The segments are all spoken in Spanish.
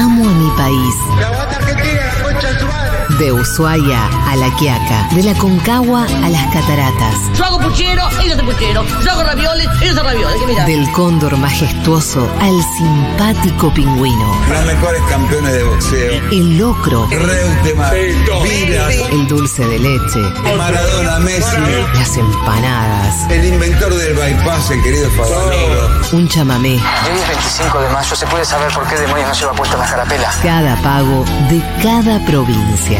amo a mi país. De Ushuaia a La Quiaca, de la Concagua a las Cataratas. Yo hago puchero, ellos hacen puchero. Yo hago ravioles, ellos hacen ravioles. ¿Qué mirá? Del cóndor majestuoso al simpático pingüino. Los mejores campeones de boxeo. El locro, Reutemann, el dulce de leche, Maradona, Messi. las empanadas, El inventor del bypass, el querido Favaloro. un chamamé. Hoy es 25 de mayo, ¿se puede saber por qué demonios no lleva puesta la carapela? Cada pago de cada provincia.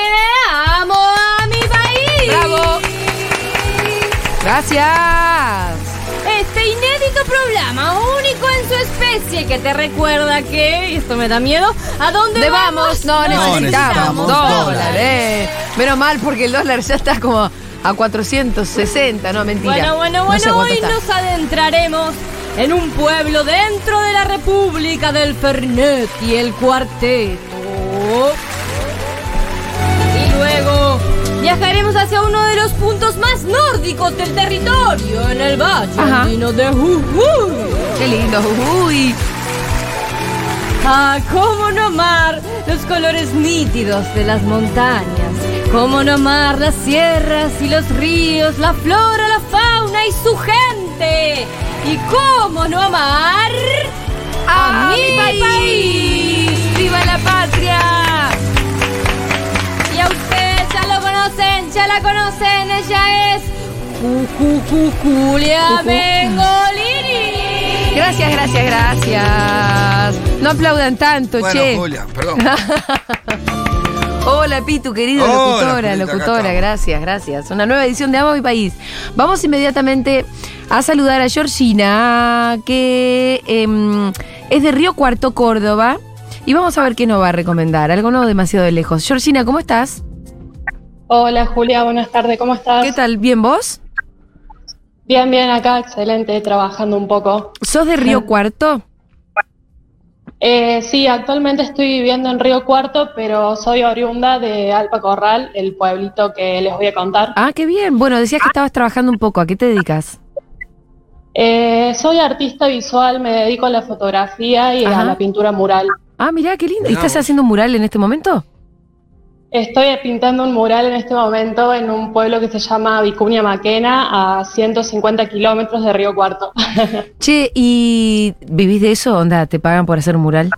Gracias. Este inédito programa, único en su especie, que te recuerda que, y esto me da miedo, ¿a dónde ¿Dónde vamos? vamos? No, necesitamos necesitamos dólares. Menos mal porque el dólar ya está como a 460, no, mentira. Bueno, bueno, No sé bueno, hoy está. nos adentraremos en un pueblo dentro de la República del Fernet y el Cuarteto. Viajaremos hacia uno de los puntos más nórdicos del territorio, en el Valle Ajá. Andino de Jujuy. Qué lindo. Uy. Ah, cómo no amar los colores nítidos de las montañas. Cómo no amar las sierras y los ríos, la flora, la fauna y su gente. Y cómo no amar a, mi, país. ¡Viva la patria! Conocen, ya la conocen, ella es Ju- Ju- Ju- Julia. Mengolini. Gracias, gracias, gracias. No aplaudan tanto, Bueno, che. Julia, perdón. Hola, Pitu, querido Hola, locutora, Julita, locutora, gracias, gracias. Una nueva edición de Amo a mi país. Vamos inmediatamente a saludar a Georgina, que em, es de Río Cuarto, Córdoba. Y vamos a ver qué nos va a recomendar. Algo no demasiado de lejos. Georgina, ¿cómo estás? Hola Julia, buenas tardes, ¿cómo estás? ¿Qué tal? ¿Bien vos? Bien, bien, acá, excelente, trabajando un poco. ¿Sos de Río Cuarto? Eh, sí, actualmente estoy viviendo en Río Cuarto, pero soy oriunda de Alpa Corral, el pueblito que les voy a contar. Ah, qué bien. Bueno, decías que estabas trabajando un poco. ¿A qué te dedicas? Eh, soy artista visual, me dedico a la fotografía y Ajá. a la pintura mural. Ah, mirá, qué lindo. ¿Y ¿Estás haciendo un mural en este momento? Estoy pintando un mural en este momento en un pueblo que se llama Vicuña Maquena, a 150 kilómetros de Río Cuarto. Che, ¿y vivís de eso? Onda, ¿te pagan por hacer un mural?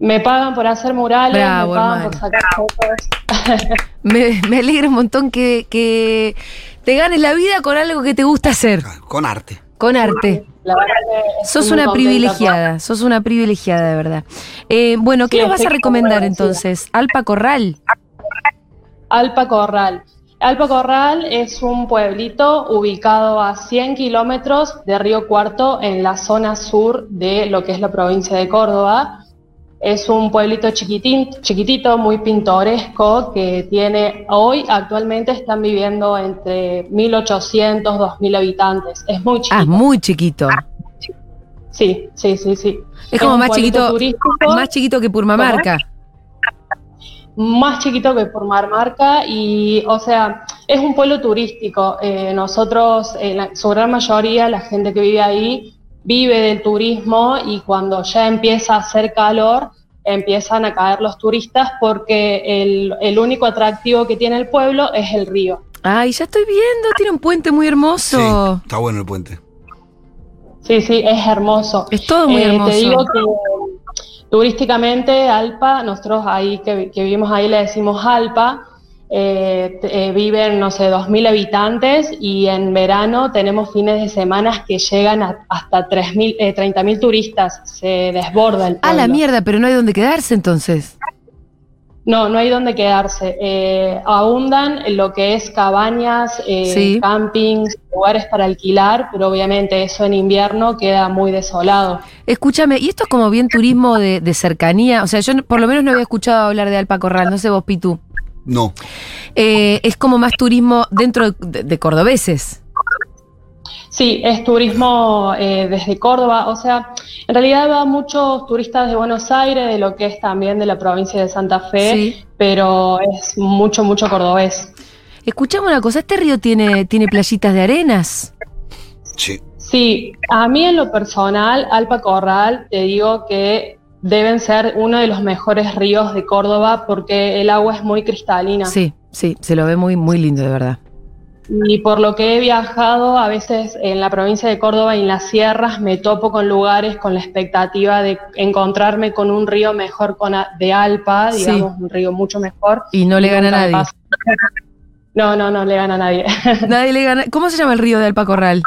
me pagan por hacer murales, Bravo, me pagan hermano. por sacar fotos. Me, me alegra un montón que, que te ganes la vida con algo que te gusta hacer, Con arte. Con arte. La verdad que Sos una contenta privilegiada, sos una privilegiada de verdad. Eh, bueno, ¿qué Sí, nos vas a recomendar entonces? Alpa Corral. Alpa Corral. Alpa Corral es un pueblito ubicado a 100 kilómetros de Río Cuarto en la zona sur de lo que es la provincia de Córdoba. Es un pueblito chiquitín, chiquitito, muy pintoresco, que tiene, hoy actualmente están viviendo entre 1.800, 2.000 habitantes. Es muy chiquito. Ah, muy chiquito. Sí, sí, sí, sí. Es como más chiquito, más chiquito que Purmamarca. más chiquito que por Marmarca y, o sea, es un pueblo turístico. Eh, nosotros, eh, la- su gran mayoría, la gente que vive ahí, vive del turismo y cuando ya empieza a hacer calor, empiezan a caer los turistas porque el, el único atractivo que tiene el pueblo es el río. Ay, ya estoy viendo, tiene un puente muy Sí, hermoso. está bueno el puente. Sí, sí, es hermoso. Es todo muy Eh, hermoso. Te digo que turísticamente Alpa, nosotros ahí que, que vivimos ahí le decimos Alpa, eh, eh, viven, no sé, 2.000 habitantes y en verano tenemos fines de semana que llegan a- hasta 3.000, eh, 30.000 turistas, se desborda el A la pueblo. mierda, pero no hay donde quedarse entonces. No, no hay donde quedarse. Eh, abundan en lo que es cabañas, eh, Sí. campings, lugares para alquilar, pero obviamente eso en invierno queda muy desolado. Escúchame, y esto es como bien turismo de, de cercanía. O sea, yo por lo menos no había escuchado hablar de Alpa Corral, no sé vos, Pitu. No. Eh, es como más turismo dentro de, de cordobeses. Sí, es turismo eh, desde Córdoba, o sea, en realidad va muchos turistas de Buenos Aires, de lo que es también de la provincia de Santa Fe, Sí. pero es mucho, mucho cordobés. Escuchame una cosa, ¿este río tiene, tiene playitas de arenas? Sí. Sí, a mí en lo personal, Alpa Corral, te digo que deben ser uno de los mejores ríos de Córdoba porque el agua es muy cristalina. Sí, sí, se lo ve muy, muy lindo, de verdad. Y por lo que he viajado, a veces en la provincia de Córdoba y en las sierras me topo con lugares con la expectativa de encontrarme con un río mejor con a- de Alpa, Sí. digamos, un río mucho mejor. Y no le gana a nadie. No, no, no le gana a nadie. Nadie le gana. ¿Cómo se llama el río de Alpa Corral?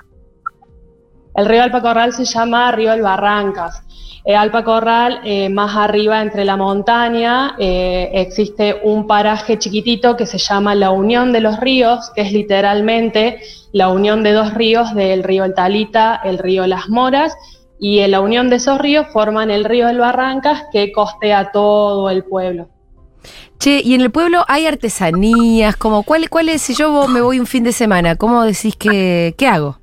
El río Alpa Corral se llama Río El Barrancas. Eh, Alpa Corral, eh, más arriba entre la montaña, eh, existe un paraje chiquitito que se llama la Unión de los Ríos, que es literalmente la unión de dos ríos, del río El Talita, el río Las Moras, y en la unión de esos ríos forman el río El Barrancas que costea todo el pueblo. Che, y en el pueblo hay artesanías, como cuál, cuál es, si yo me voy un fin de semana, ¿cómo decís que, qué hago?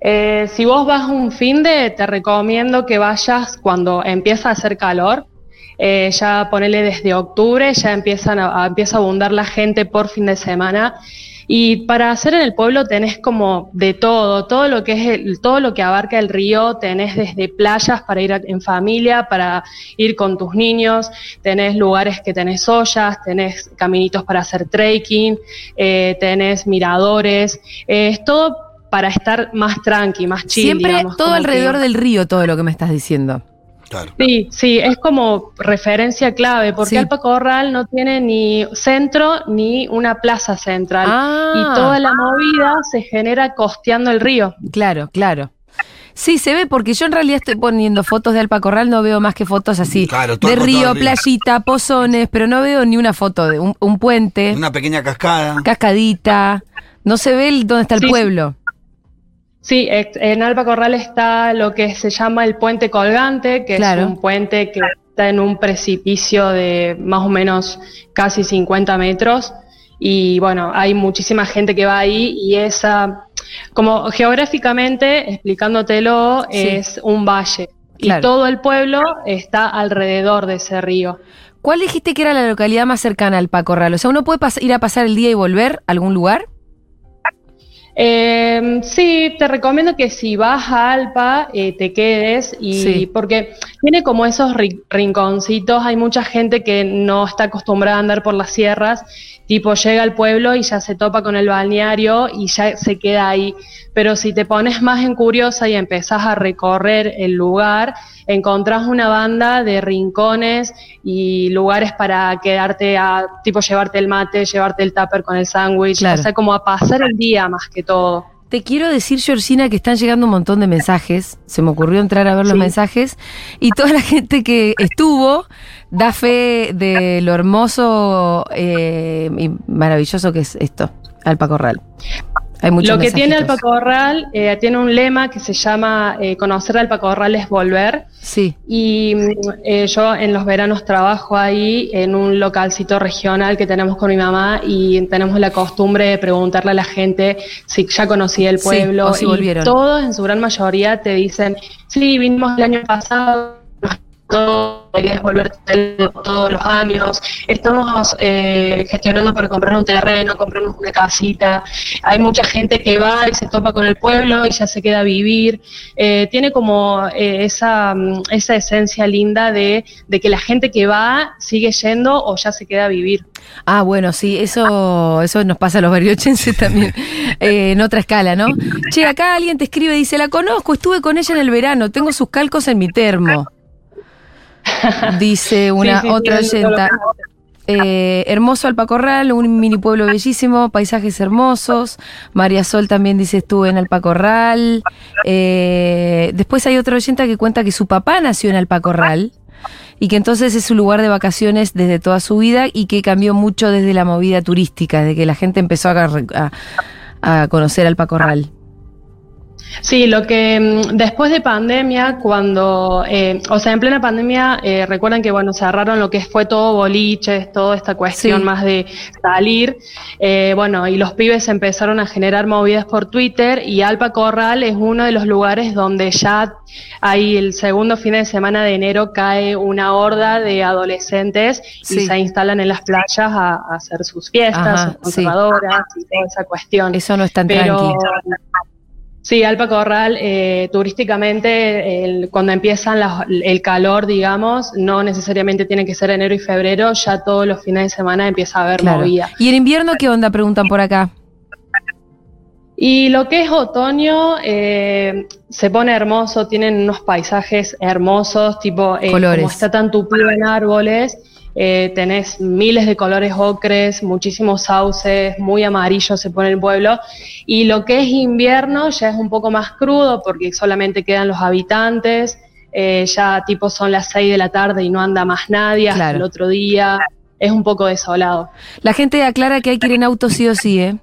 Eh, si vos vas un fin de, te recomiendo que vayas cuando empieza a hacer calor. Eh, ya ponele desde octubre, ya empiezan a, a- empieza a abundar la gente por fin de semana. Y para hacer en el pueblo tenés como de todo, todo lo que es todo lo que abarca el río, tenés desde playas para ir en familia, para ir con tus niños, tenés lugares que tenés ollas, tenés caminitos para hacer trekking, eh, tenés miradores, es todo para estar más tranqui, más chill. Siempre digamos, todo alrededor que- del río, todo lo que me estás diciendo. Claro. Sí, sí, es como referencia clave, porque Sí. Alpa Corral no tiene ni centro ni una plaza central. Ah. Y toda la movida se genera costeando el río. Claro, claro. Sí, se ve porque yo en realidad estoy poniendo fotos de Alpa Corral, no veo más que fotos así. Claro, todo de el río, montón de río. playita, pozones, pero no veo ni una foto de un, un puente, Una pequeña cascada. cascadita. No se ve el- dónde está el sí. pueblo. Sí, en Alpa Corral está lo que se llama el puente colgante, que Claro. es un puente que está en un precipicio de más o menos casi 50 metros. Y bueno, hay muchísima gente que va ahí y esa, como geográficamente, explicándotelo, Sí. es un valle. Claro. Y todo el pueblo está alrededor de ese río. ¿Cuál dijiste que era la localidad más cercana al Alpa Corral? O sea, ¿uno puede ir a pasar el día y volver a algún lugar? Eh, sí, te recomiendo que si vas a Alpa eh, te quedes y Sí. porque tiene como esos ri- rinconcitos, hay mucha gente que no está acostumbrada a andar por las sierras, tipo llega al pueblo y ya se topa con el balneario y ya se queda ahí, pero si te pones más en curiosa y empezás a recorrer el lugar, encontrás una banda de rincones y lugares para quedarte a, tipo llevarte el mate, llevarte el tupper con el sándwich, Claro. o sea, como a pasar el día más que todo. Te quiero decir, Georgina, que están llegando un montón de mensajes. Se me ocurrió entrar a ver los Sí. mensajes. Y toda la gente que estuvo da fe de lo hermoso eh, y maravilloso que es esto, Alpa Corral. Hay muchos Lo que tiene mensajitos. Alpa Corral eh, tiene un lema que se llama eh, conocer Alpa Corral es volver. Sí, Y mm, eh, yo en los veranos trabajo ahí en un localcito regional que tenemos con mi mamá y tenemos la costumbre de preguntarle a la gente si ya conocía el Sí, pueblo. o si y volvieron. todos en su gran mayoría te dicen, sí, vinimos el año pasado. Todo, querés volver todos los años. Estamos eh, gestionando para comprar un terreno, comprarnos una casita. Hay mucha gente que va y se topa con el pueblo y ya se queda a vivir. Eh, tiene como eh, esa, mm, esa esencia linda de, de que la gente que va sigue yendo o ya se queda a vivir. Ah, bueno, sí, eso, eso nos pasa a los bariochenses también, eh, en otra escala, ¿no? Che, acá alguien te escribe, dice, la conozco, estuve con ella en el verano, tengo sus calcos en mi termo. Dice una Sí, sí, otra oyenta. Eh, hermoso Alpacorral, un mini pueblo bellísimo, paisajes hermosos. María Sol también dice estuve en Alpacorral. Eh, después hay otra oyenta que cuenta que su papá nació en Alpacorral y que entonces es su lugar de vacaciones desde toda su vida y que cambió mucho desde la movida turística, desde que la gente empezó a, a- a conocer Alpa Corral. Sí, lo que mm, después de pandemia, cuando, eh, o sea, en plena pandemia, eh, recuerdan que, bueno, cerraron lo que fue todo boliches, toda esta cuestión Sí. más de salir, eh, bueno, y los pibes empezaron a generar movidas por Twitter y Alpa Corral es uno de los lugares donde ya hay el segundo fin de semana de enero cae una horda de adolescentes Sí. y se instalan en las playas a, a hacer sus fiestas, Ajá, sus sí. conservadoras y toda esa cuestión. Eso no es tan Pero tranqui. Sí, Alpa Corral, eh, turísticamente, el- cuando empiezan las- el calor, digamos, no necesariamente tiene que ser enero y febrero, ya todos los fines de semana empieza a haber Claro. movida. ¿Y en invierno qué onda? Preguntan por acá. Y lo que es otoño eh, se pone hermoso, tienen unos paisajes hermosos, tipo, eh, Colores. como está tan tupido en árboles, eh, tenés miles de colores ocres, muchísimos sauces, muy amarillo se pone el pueblo. Y lo que es invierno ya es un poco más crudo porque solamente quedan los habitantes, eh, ya tipo son las 6 de la tarde y no anda más nadie hasta Claro. el otro día, es un poco desolado. La gente aclara que hay que ir en auto sí o sí, ¿eh?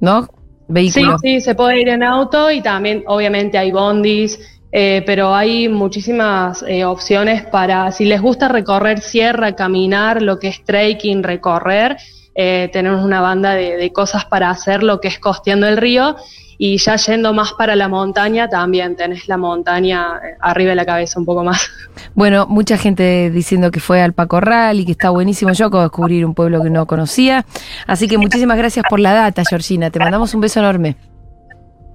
¿No? Sí, Vehículo. sí, se puede ir en auto y también obviamente hay bondis, eh, pero hay muchísimas eh, opciones para, si les gusta recorrer sierra, caminar, lo que es trekking, recorrer, eh, tenemos una banda de, de cosas para hacer, lo que es costeando el río y ya yendo más para la montaña también tenés la montaña eh, arriba de la cabeza un poco más. Bueno, mucha gente diciendo que fue al Pacorral y que está buenísimo. Yo acabo de descubrir un pueblo que no conocía. Así que muchísimas gracias por la data, Georgina. Te mandamos un beso enorme.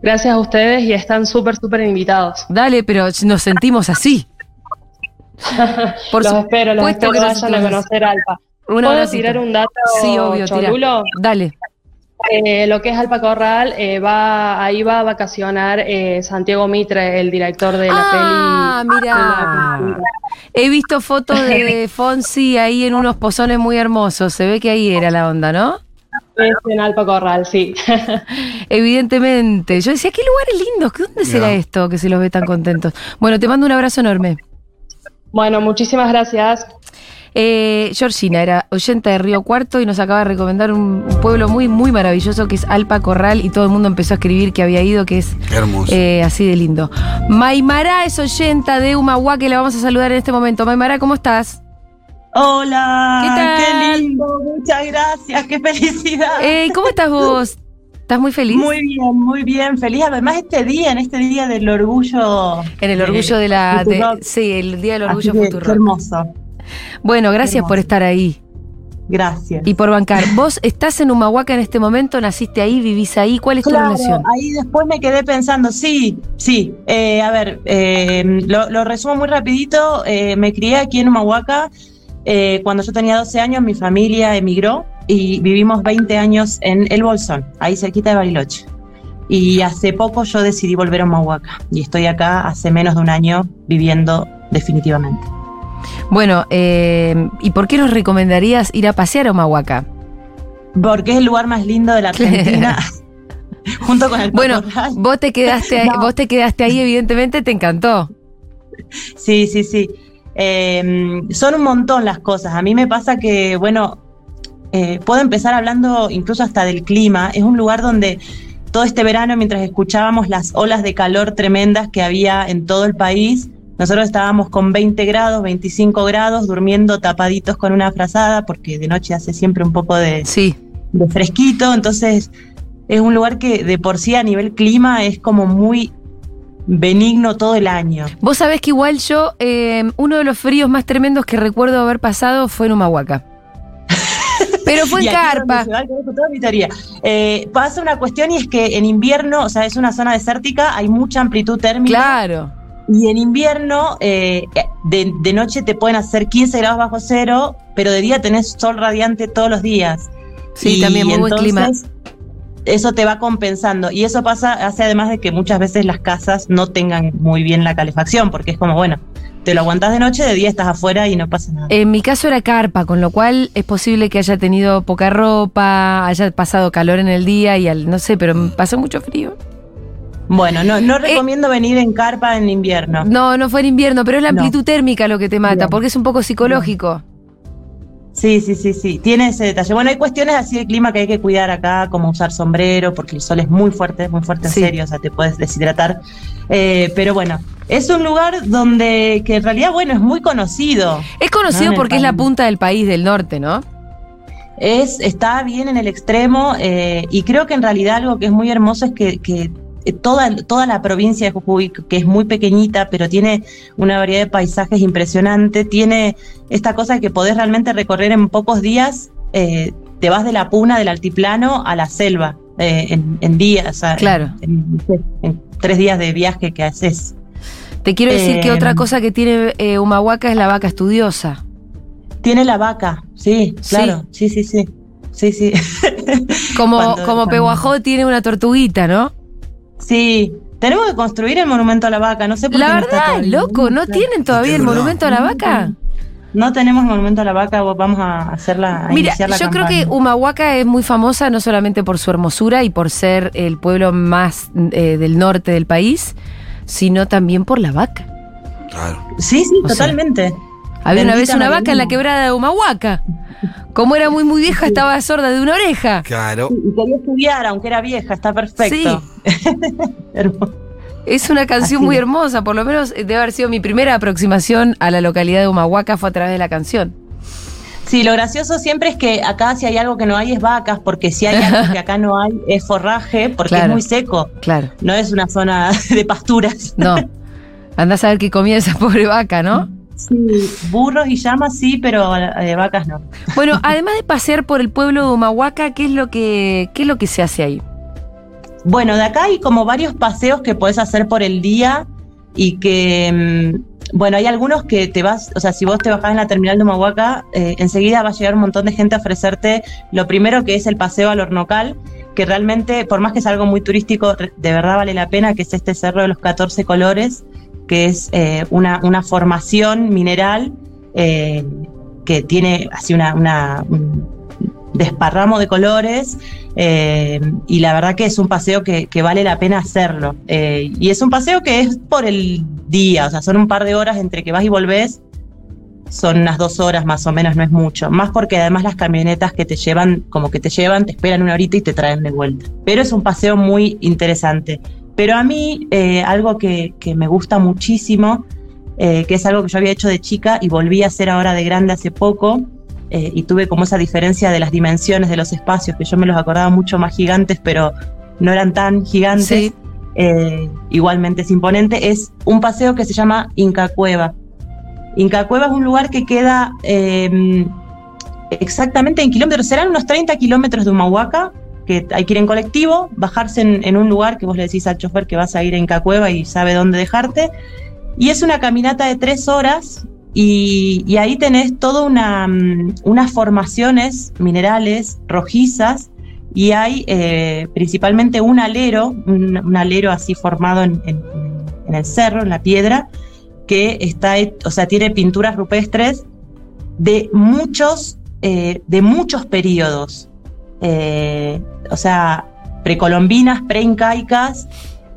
Gracias a ustedes y están súper, súper invitados. Dale, pero nos sentimos así. Por los espero, los espero que vayan a conocer Alpa. ¿Puedo abracito. tirar un dato Sí, obvio, cholulo? Dale. Eh, lo que es Alpa Corral, eh, va, ahí va a vacacionar eh, Santiago Mitre, el director de la Ah, peli. mira. He visto fotos de Fonsi ahí en unos pozones muy hermosos. Se ve que ahí era la onda, ¿no? Es en Alpa Corral, sí. Evidentemente. Yo decía, qué lugares lindos. ¿qué- ¿Dónde será esto que se los ve tan contentos? Bueno, te mando un abrazo enorme. bueno, muchísimas gracias. Eh, Georgina era oyente de Río Cuarto y nos acaba de recomendar un, un pueblo muy, muy maravilloso que es Alpa Corral y todo el mundo empezó a escribir que había ido, que es Hermoso. eh, así de lindo. Maimara es oyenta de Humahuá que la vamos a saludar en este momento. Maimara, ¿cómo estás? Hola, ¿Qué tal? qué lindo, muchas gracias, qué felicidad. Eh, ¿Cómo estás vos? ¿Estás muy feliz? Muy bien, muy bien, feliz. Además este día, en este día del orgullo. En el orgullo de la... de- sí, el Día del Orgullo Futuro. hermoso, Bueno, gracias hermoso. por estar ahí gracias. y por bancar. ¿Vos estás en Humahuaca en este momento? ¿Naciste ahí? ¿Vivís ahí? ¿Cuál es tu relación? ahí después me quedé pensando, sí, sí, eh, a ver, eh, lo, lo resumo muy rapidito, eh, me crié aquí en Humahuaca, eh, cuando yo tenía 12 años mi familia emigró y vivimos 20 años en El Bolsón, ahí cerquita de Bariloche. Y hace poco yo decidí volver a Humahuaca y estoy acá hace menos de un año viviendo definitivamente. Bueno, eh, ¿y por qué nos recomendarías ir a pasear a Humahuaca? Porque es el lugar más lindo de la Argentina, junto con el Bueno, vos te quedaste, ahí- No. vos te quedaste ahí, evidentemente te encantó. Sí, sí, sí. Eh, son un montón las cosas. A mí me pasa que, bueno, eh, puedo empezar hablando incluso hasta del clima. Es un lugar donde todo este verano, mientras escuchábamos las olas de calor tremendas que había en todo el país, nosotros estábamos con 20 grados, 25 grados, durmiendo tapaditos con una frazada, porque de noche hace siempre un poco de, Sí. de fresquito. Entonces, es un lugar que de por sí a nivel clima es como muy benigno todo el año. Vos sabés que igual yo, eh, uno de los fríos más tremendos que recuerdo haber pasado fue en Humahuaca. Pero fue en carpa. va. Eh, pasa una cuestión y es que en invierno, o sea, es una zona desértica, hay mucha amplitud térmica. Claro. Y en invierno, eh, de, de noche te pueden hacer 15 grados bajo cero, pero de día tenés sol radiante todos los días. Sí, Y también muy buen clima. Eso te va compensando. Y eso pasa, hace además de que muchas veces las casas no tengan muy bien la calefacción, porque es como, bueno, te lo aguantás de noche, de día estás afuera y no pasa nada. En mi caso era carpa, con lo cual es posible que haya tenido poca ropa, haya pasado calor en el día y al, no sé, pero me pasó mucho frío. Bueno, no, no recomiendo venir en carpa en invierno. No, no fue en invierno, pero es la No. amplitud térmica lo que te mata, porque es un poco psicológico. Sí, sí, sí, sí. Tiene ese detalle. Bueno, hay cuestiones así de clima que hay que cuidar acá, como usar sombrero, porque el sol es muy fuerte, muy fuerte en Sí. serio, o sea, te puedes deshidratar. Eh, pero bueno, es un lugar donde, que en realidad, bueno, es muy conocido. Es conocido No, porque es la punta del país del norte, ¿no? Es, está bien en el extremo eh, y creo que en realidad algo que es muy hermoso es que, que toda, toda la provincia de Jujuy, que es muy pequeñita, pero tiene una variedad de paisajes impresionante, tiene esta cosa que podés realmente recorrer en pocos días, eh, te vas de la puna del altiplano a la selva eh, en, en días, o sea, Claro. en, tres días de viaje que haces. Te quiero decir que Eh, otra cosa que tiene eh, Humahuaca es la vaca estudiosa. Tiene la vaca, sí, claro, sí, sí, sí. Sí, sí. Como, Cuando- como cuando- tiene una tortuguita, ¿no? Sí, tenemos que construir el monumento a la vaca, no sé por La qué no está verdad, loco, ¿no tienen todavía el monumento a la vaca? No tenemos monumento a la vaca, vos vamos a hacerla, a Mira, iniciar la yo creo que. Humahuaca es muy famosa no solamente por su hermosura y por ser el pueblo más eh, del norte del país, sino también por la vaca. Claro. Sí, sí, o sea, totalmente. Había una vez una vaca en la quebrada de Humahuaca. Como era muy muy vieja, estaba sorda de una oreja. Claro. Y quería estudiar, aunque era vieja, está perfecto. Hermoso. Es una canción Así muy hermosa, por lo menos debe haber sido mi primera aproximación a la localidad de Humahuaca fue a través de la canción. Sí, lo gracioso siempre es que acá si hay algo que no hay es vacas, porque si hay algo que acá no hay es forraje, porque Claro. es muy seco. Claro, No es una zona de pasturas. no. Andás a ver qué comía esa pobre vaca, ¿no? Sí, burros y llamas sí, pero eh, vacas no. Bueno, además de pasear por el pueblo de Humahuaca, ¿qué es lo que, qué es lo que se hace ahí? Bueno, de acá hay como varios paseos que puedes hacer por el día y que, mm, bueno, hay algunos que te vas, o sea, si vos te bajás en la terminal de Humahuaca, eh, enseguida va a llegar un montón de gente a ofrecerte lo primero que es el paseo al Hornocal, que realmente, por más que es algo muy turístico, de verdad vale la pena, que es este cerro de los 14 colores, que es eh, una, una formación mineral eh, que tiene así una, una- un desparramo de colores eh, y la verdad que es un paseo que, que vale la pena hacerlo. Eh, y es un paseo que es por el día, o sea, son un par de horas entre que vas y volvés, son unas dos horas más o menos, no es mucho. Más porque además las camionetas que te llevan, como que te llevan, te esperan una horita y te traen de vuelta. Pero es un paseo muy interesante. Pero a mí, eh, algo que, que me gusta muchísimo, eh, que es algo que yo había hecho de chica y volví a hacer ahora de grande hace poco, eh, y tuve como esa diferencia de las dimensiones de los espacios, que yo me los acordaba mucho más gigantes, pero no eran tan gigantes. Sí. Igualmente es imponente, es un paseo que se llama Inca Cueva. Inca Cueva es un lugar que queda eh, exactamente en kilómetros, serán unos 30 kilómetros de Humahuaca, hay que ir en colectivo, bajarse en, en un lugar que vos le decís al chofer que vas a ir a Inca Cueva y sabe dónde dejarte. Y es una caminata de tres horas y, ahí tenés todas una, mm, unas formaciones minerales rojizas y hay eh, principalmente un alero, un, alero así formado en, en- en el cerro, en la piedra, que está, o sea, tiene pinturas rupestres de muchos, eh, de muchos periodos. Eh, o sea, precolombinas, preincaicas,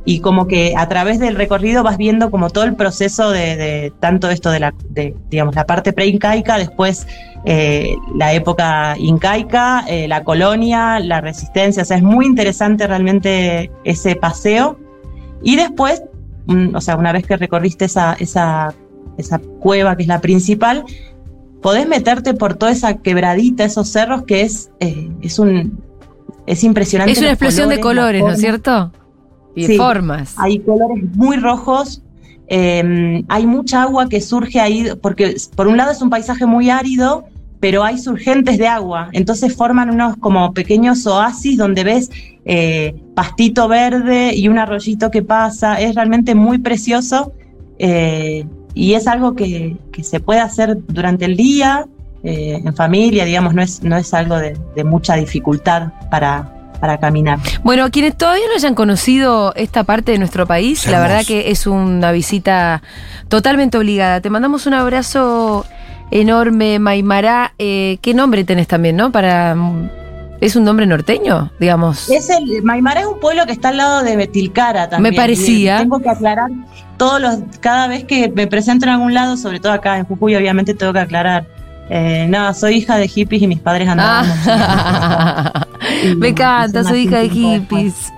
y como que a través del recorrido vas viendo como todo el proceso de, tanto esto de la, de, digamos, la parte preincaica, después eh, la época incaica, eh, la colonia, la resistencia, o sea, es muy interesante realmente ese paseo. Y después, o sea, una vez que recorriste esa, esa cueva que es la principal, podés meterte por toda esa quebradita, esos cerros, que es, eh, es un es impresionante. Es una los explosión de colores, ¿no es cierto? Y de formas. Hay colores muy rojos. eh, hay mucha agua que surge ahí, porque por un lado es un paisaje muy árido, pero hay surgentes de agua. Entonces forman unos como pequeños oasis donde ves eh, pastito verde y un arroyito que pasa. Es realmente muy precioso. eh, y es algo que, que se puede hacer durante el día, eh, en familia, digamos, no es, no es algo de, de mucha dificultad para, para caminar. Bueno, quienes todavía no hayan conocido esta parte de nuestro país, la verdad que es una visita totalmente obligada. Te mandamos un abrazo enorme, Maimará. Eh, ¿Qué nombre tenés también, no? Para mm, ¿Es un nombre norteño? Digamos. Es el, Maimara es un pueblo que está al lado de Betilcara también. Me parecía. Tengo que aclarar todos los, cada vez que me presento en algún lado, sobre todo acá en Jujuy, obviamente tengo que aclarar. Eh, no, soy hija de hippies y mis padres andaban. Ah. Me encanta, soy hija de hippies.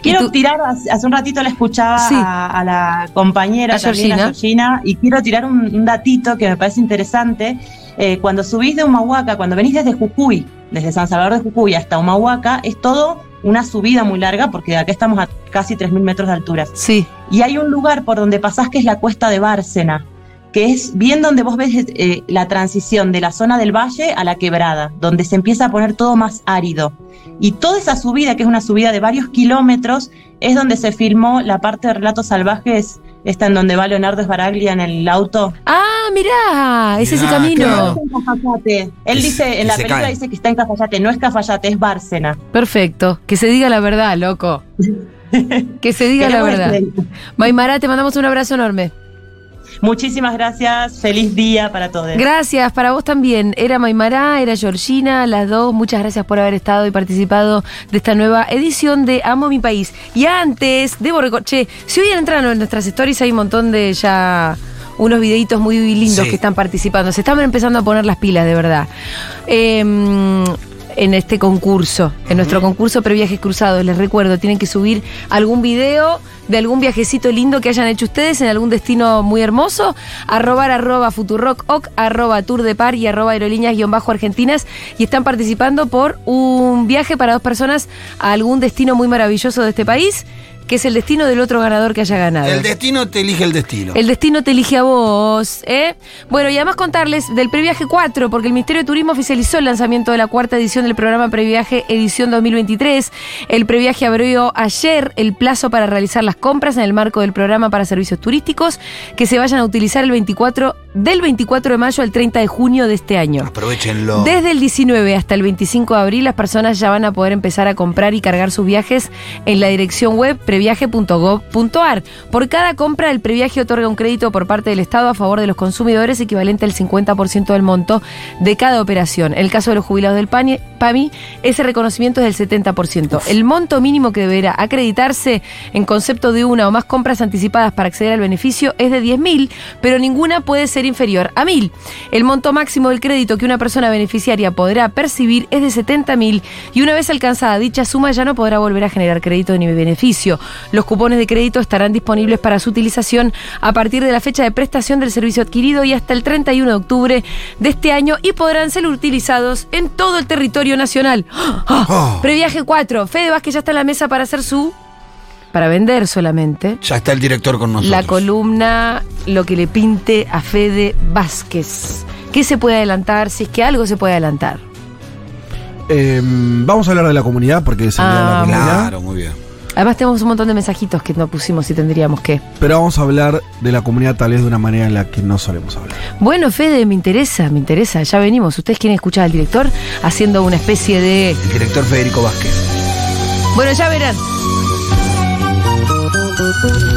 Quiero tirar, hace un ratito la escuchaba Sí. a, a la compañera A también, a Georgina. Georgina, y quiero tirar un, un datito que me parece interesante. Eh, cuando subís de Humahuaca, cuando venís desde Jujuy, desde San Salvador de Jujuy hasta Humahuaca, es todo una subida muy larga, porque de acá estamos a casi 3.000 metros de altura. Sí. Y hay un lugar por donde pasás que es la cuesta de Bárcena, que es bien donde vos ves eh, la transición de la zona del valle a la quebrada, donde se empieza a poner todo más árido. Y toda esa subida, que es una subida de varios kilómetros, es donde se filmó la parte de Relatos Salvajes, esta en donde va Leonardo Sbaraglia en el auto. Ah, mirá, es ese Ah, camino. claro. Él Es- dice, en la película cae. dice que está en Cafayate, no es Cafayate, es Bárcena. Perfecto. Que se diga la verdad, loco. Que se diga la verdad. Maymara, te mandamos un abrazo enorme. Muchísimas gracias, feliz día para todos. Gracias, para vos también. Era Maymara, era Georgina, las dos. Muchas gracias por haber estado y participado de esta nueva edición de Amo mi país. Y antes, debo recordar, che, si hoy entran en nuestras stories hay un montón de ya unos videitos muy lindos Sí. que están participando. Se están empezando a poner las pilas, de verdad. Em, en este concurso, en nuestro concurso Previajes Cruzados, les recuerdo, tienen que subir algún video de algún viajecito lindo que hayan hecho ustedes en algún destino muy hermoso, arrobar arroba futurock, oc, arroba tour de par y arroba aerolíneas guion bajo argentinas. Y están participando por un viaje para dos personas a algún destino muy maravilloso de este país, que es el destino del otro ganador que haya ganado. El destino te elige el destino. El destino te elige a vos, ¿eh? Bueno, y además contarles del Previaje 4, porque el Ministerio de Turismo oficializó el lanzamiento de la cuarta edición del programa Previaje Edición 2023. El Previaje abrió ayer el plazo para realizar las compras en el marco del programa para servicios turísticos que se vayan a utilizar el 24, del 24 de mayo al 30 de junio de este año. Aprovechenlo. Desde el 19 hasta el 25 de abril, las personas ya van a poder empezar a comprar y cargar sus viajes en la dirección web previaje.gov.ar. Por cada compra, el previaje otorga un crédito por parte del Estado a favor de los consumidores equivalente al 50% del monto de cada operación. En el caso de los jubilados del PAMI, ese reconocimiento es del 70%. El monto mínimo que deberá acreditarse en concepto de una o más compras anticipadas para acceder al beneficio es de 10.000, pero ninguna puede ser inferior a 1.000. El monto máximo del crédito que una persona beneficiaria podrá percibir es de 70.000 y una vez alcanzada dicha suma ya no podrá volver a generar crédito ni beneficio. Los cupones de crédito estarán disponibles para su utilización a partir de la fecha de prestación del servicio adquirido y hasta el 31 de octubre de este año y podrán ser utilizados en todo el territorio nacional. ¡Ah! Oh. Previaje 4. Fede Vázquez ya está en la mesa para hacer su... Para vender solamente. Ya está el director con nosotros. La columna Lo que le pinte a Fede Vázquez. ¿Qué se puede adelantar? Si es que algo se puede adelantar. Eh, vamos a hablar de la comunidad porque es el día de la Ah, comunidad. Claro, muy bien. Además tenemos un montón de mensajitos que no pusimos y tendríamos que. Pero vamos a hablar de la comunidad tal vez de una manera en la que no solemos hablar. Bueno, Fede, me interesa, me interesa. Ya venimos. ¿Ustedes quieren escuchar al director haciendo una especie de... El director Federico Vázquez. Bueno, ya verán. Thank you.